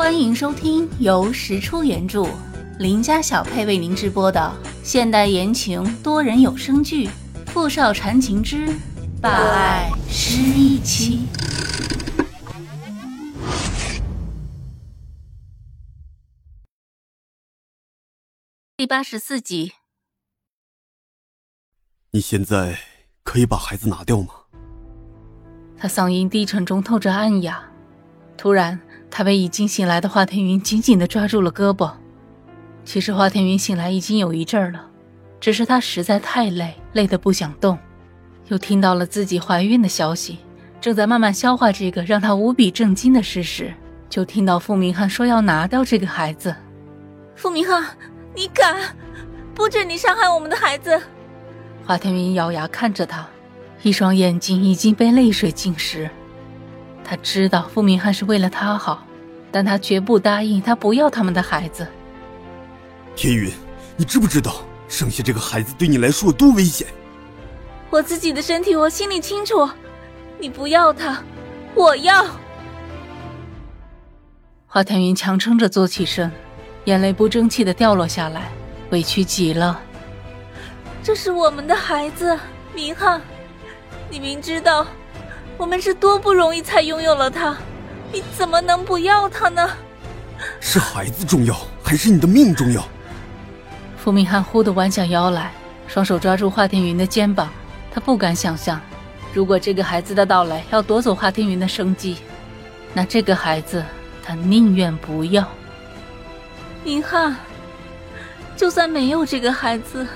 欢迎收听由石出原著、林家小配为您直播的现代言情多人有声剧《富少缠情之霸爱失忆妻》第八十四集。你现在可以把孩子拿掉吗？他嗓音低沉中透着暗哑。突然。他被已经醒来的华天云紧紧地抓住了胳膊。其实华天云醒来已经有一阵儿了，只是他实在太累，累得不想动。又听到了自己怀孕的消息，正在慢慢消化这个让他无比震惊的事实，就听到傅明翰说要拿掉这个孩子。傅明翰，你敢？不准你伤害我们的孩子！华天云咬牙看着他，一双眼睛已经被泪水浸湿。他知道傅明翰是为了他好，但他绝不答应他不要他们的孩子。天云，你知不知道生下这个孩子对你来说有多危险？我自己的身体我心里清楚，你不要他，我要。华天云强撑着坐起身，眼泪不争气的掉落下来，委屈极了。这是我们的孩子，明翰，你明知道。我们是多不容易才拥有了他，你怎么能不要他呢？是孩子重要，还是你的命重要？傅明翰忽地弯下腰来，双手抓住华天云的肩膀。他不敢想象，如果这个孩子的到来要夺走华天云的生机，那这个孩子他宁愿不要。明翰，就算没有这个孩子，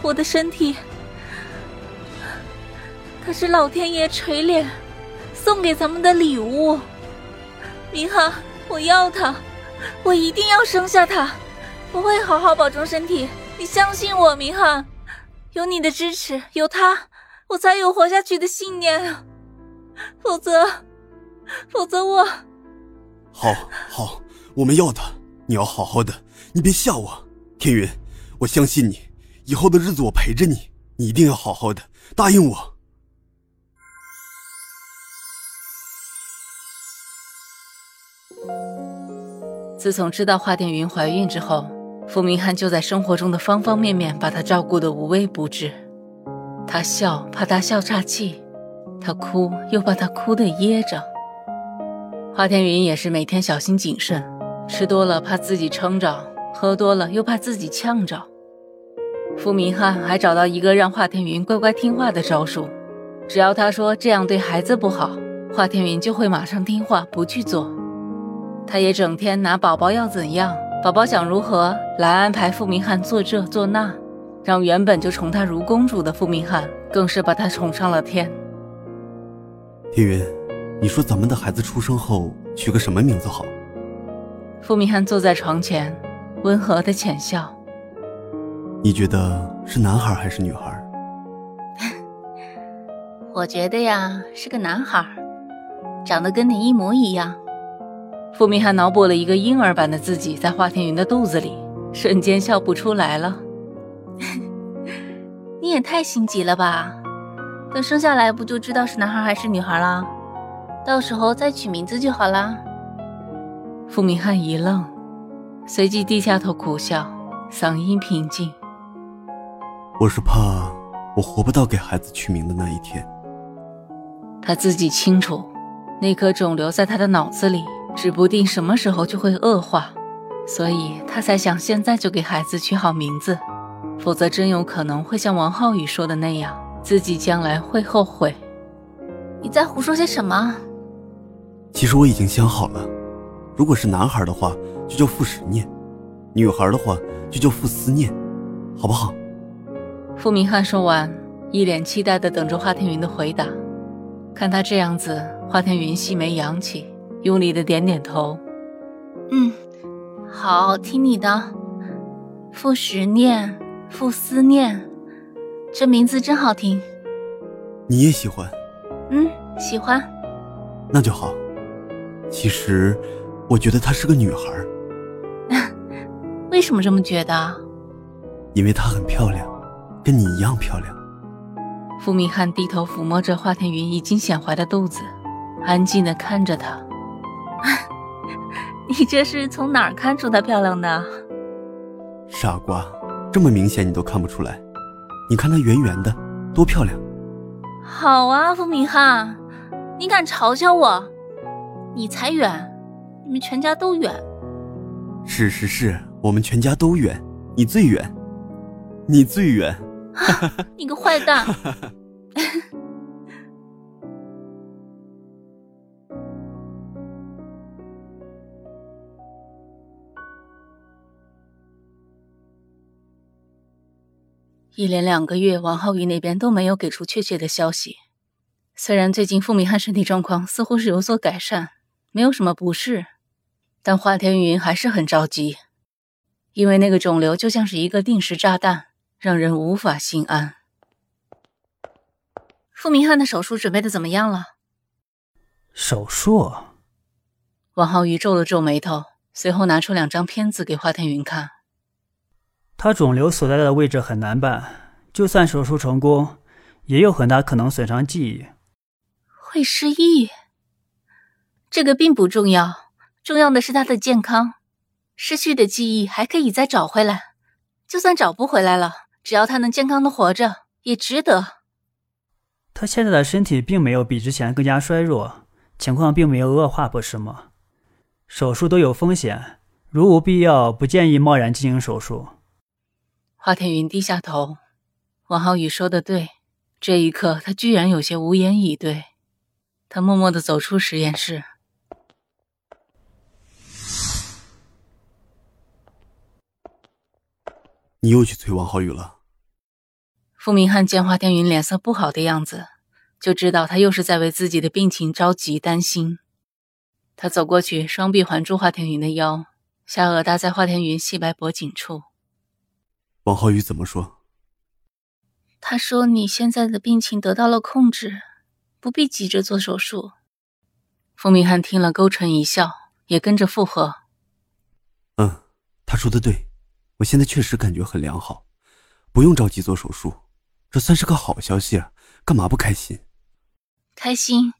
我的身体可是老天爷垂怜。送给咱们的礼物，明翰，我要他，我一定要生下他，我会好好保重身体，你相信我，明翰，有你的支持，有他，我才有活下去的信念啊！否则，否则我……好，好，我们要他，你要好好的，你别吓我，天云，我相信你，以后的日子我陪着你，你一定要好好的，答应我。自从知道华天云怀孕之后，傅明翰就在生活中的方方面面把她照顾得无微不至。他笑，怕她笑岔气；他哭，又怕她哭得噎着。华天云也是每天小心谨慎，吃多了怕自己撑着，喝多了又怕自己呛着。傅明翰还找到一个让华天云乖乖听话的招数，只要他说这样对孩子不好，华天云就会马上听话，不去做。他也整天拿宝宝要怎样，宝宝想如何来安排傅明翰做这做那，让原本就宠他如公主的傅明翰更是把他宠上了天。天云，你说咱们的孩子出生后取个什么名字好？傅明翰坐在床前，温和的浅笑。你觉得是男孩还是女孩？我觉得呀，是个男孩，长得跟你一模一样。傅明翰脑补了一个婴儿版的自己在华天云的肚子里，瞬间笑不出来了。你也太心急了吧？等生下来不就知道是男孩还是女孩了？到时候再取名字就好啦。傅明翰一愣，随即低下头苦笑，嗓音平静：“我是怕我活不到给孩子取名的那一天。”他自己清楚，那颗肿瘤在他的脑子里。指不定什么时候就会恶化，所以他才想现在就给孩子取好名字，否则真有可能会像王浩宇说的那样，自己将来会后悔。你在胡说些什么？其实我已经想好了，如果是男孩的话，就叫傅时念；女孩的话，就叫傅思念，好不好？傅明翰说完，一脸期待的等着华天云的回答。看他这样子，华天云细眉扬起。用力的点点头，嗯，好，听你的。傅时念，傅思念，这名字真好听。你也喜欢？嗯，喜欢。那就好。其实，我觉得她是个女孩。为什么这么觉得？因为她很漂亮，跟你一样漂亮。傅明翰低头抚摸着华天云已经显怀的肚子，安静的看着她。你这是从哪儿看出她漂亮的？傻瓜，这么明显你都看不出来？你看她圆圆的，多漂亮！好啊，付明翰，你敢嘲笑我？你才远，你们全家都远。是是是，我们全家都远，你最远，你最远。你个坏蛋！一连两个月，王浩宇那边都没有给出确切的消息。虽然最近傅明翰身体状况似乎是有所改善，没有什么不适，但华天云还是很着急，因为那个肿瘤就像是一个定时炸弹，让人无法心安。傅明翰的手术准备的怎么样了？手术？王浩宇皱了皱眉头，随后拿出两张片子给华天云看。他肿瘤所在的位置很难办，就算手术成功，也有很大可能损伤记忆。会失忆？这个并不重要，重要的是他的健康。失去的记忆还可以再找回来，就算找不回来了，只要他能健康的活着，也值得。他现在的身体并没有比之前更加衰弱，情况并没有恶化，不是吗？手术都有风险，如无必要，不建议贸然进行手术。华天云低下头，王浩宇说的对，这一刻他居然有些无言以对。他默默的走出实验室。你又去催王浩宇了？傅明翰见华天云脸色不好的样子，就知道他又是在为自己的病情着急担心。他走过去，双臂环住华天云的腰，下颚搭在华天云细白脖颈处。王浩宇怎么说？他说：“你现在的病情得到了控制，不必急着做手术。”傅明翰听了，勾唇一笑，也跟着附和：“嗯，他说的对，我现在确实感觉很良好，不用着急做手术，这算是个好消息啊！干嘛不开心？开心，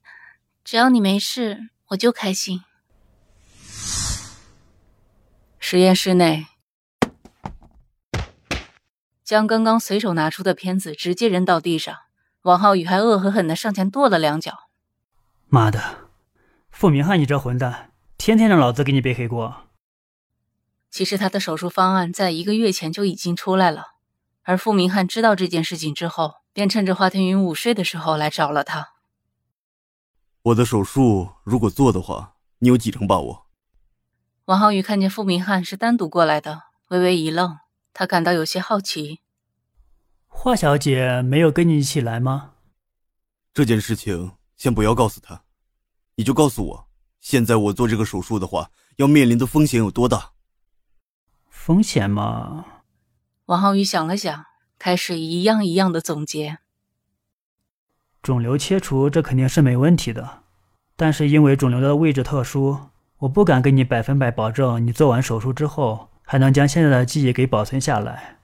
只要你没事，我就开心。”实验室内。将刚刚随手拿出的片子直接扔到地上，王浩宇还恶狠狠地上前跺了两脚。妈的，傅明翰，你这混蛋，天天让老子给你背黑锅。其实他的手术方案在一个月前就已经出来了，而傅明翰知道这件事情之后，便趁着华天云午睡的时候来找了他。我的手术如果做的话，你有几成把握？王浩宇看见傅明翰是单独过来的，微微一愣。他感到有些好奇，华小姐没有跟你一起来吗？这件事情先不要告诉她，你就告诉我，现在我做这个手术的话，要面临的风险有多大？风险嘛？王浩宇想了想，开始一样一样的总结。肿瘤切除这肯定是没问题的，但是因为肿瘤的位置特殊，我不敢给你百分百保证，你做完手术之后。还能将现在的记忆给保存下来。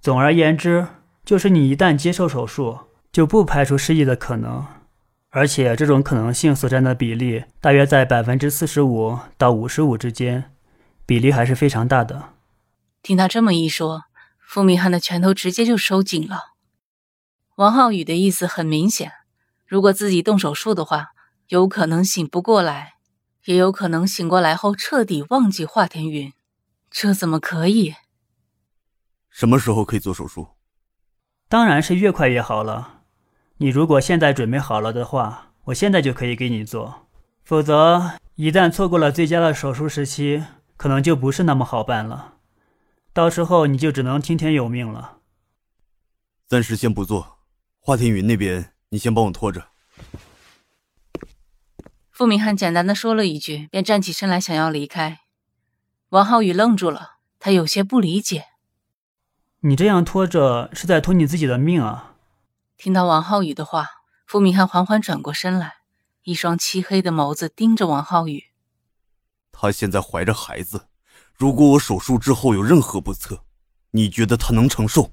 总而言之，就是你一旦接受手术，就不排除失忆的可能，而且这种可能性所占的比例大约在百分之四十五到五十五之间，比例还是非常大的。听他这么一说，傅明翰的拳头直接就收紧了。王浩宇的意思很明显：如果自己动手术的话，有可能醒不过来，也有可能醒过来后彻底忘记华天云。这怎么可以？什么时候可以做手术？当然是越快越好了。你如果现在准备好了的话，我现在就可以给你做。否则，一旦错过了最佳的手术时期，可能就不是那么好办了。到时候你就只能听天由命了。暂时先不做，华天云那边你先帮我拖着。傅明翰简单的说了一句，便站起身来想要离开。王浩宇愣住了，他有些不理解：“你这样拖着是在拖你自己的命啊！”听到王浩宇的话，付明翰缓缓转过身来，一双漆黑的眸子盯着王浩宇。他现在怀着孩子，如果我手术之后有任何不测，你觉得他能承受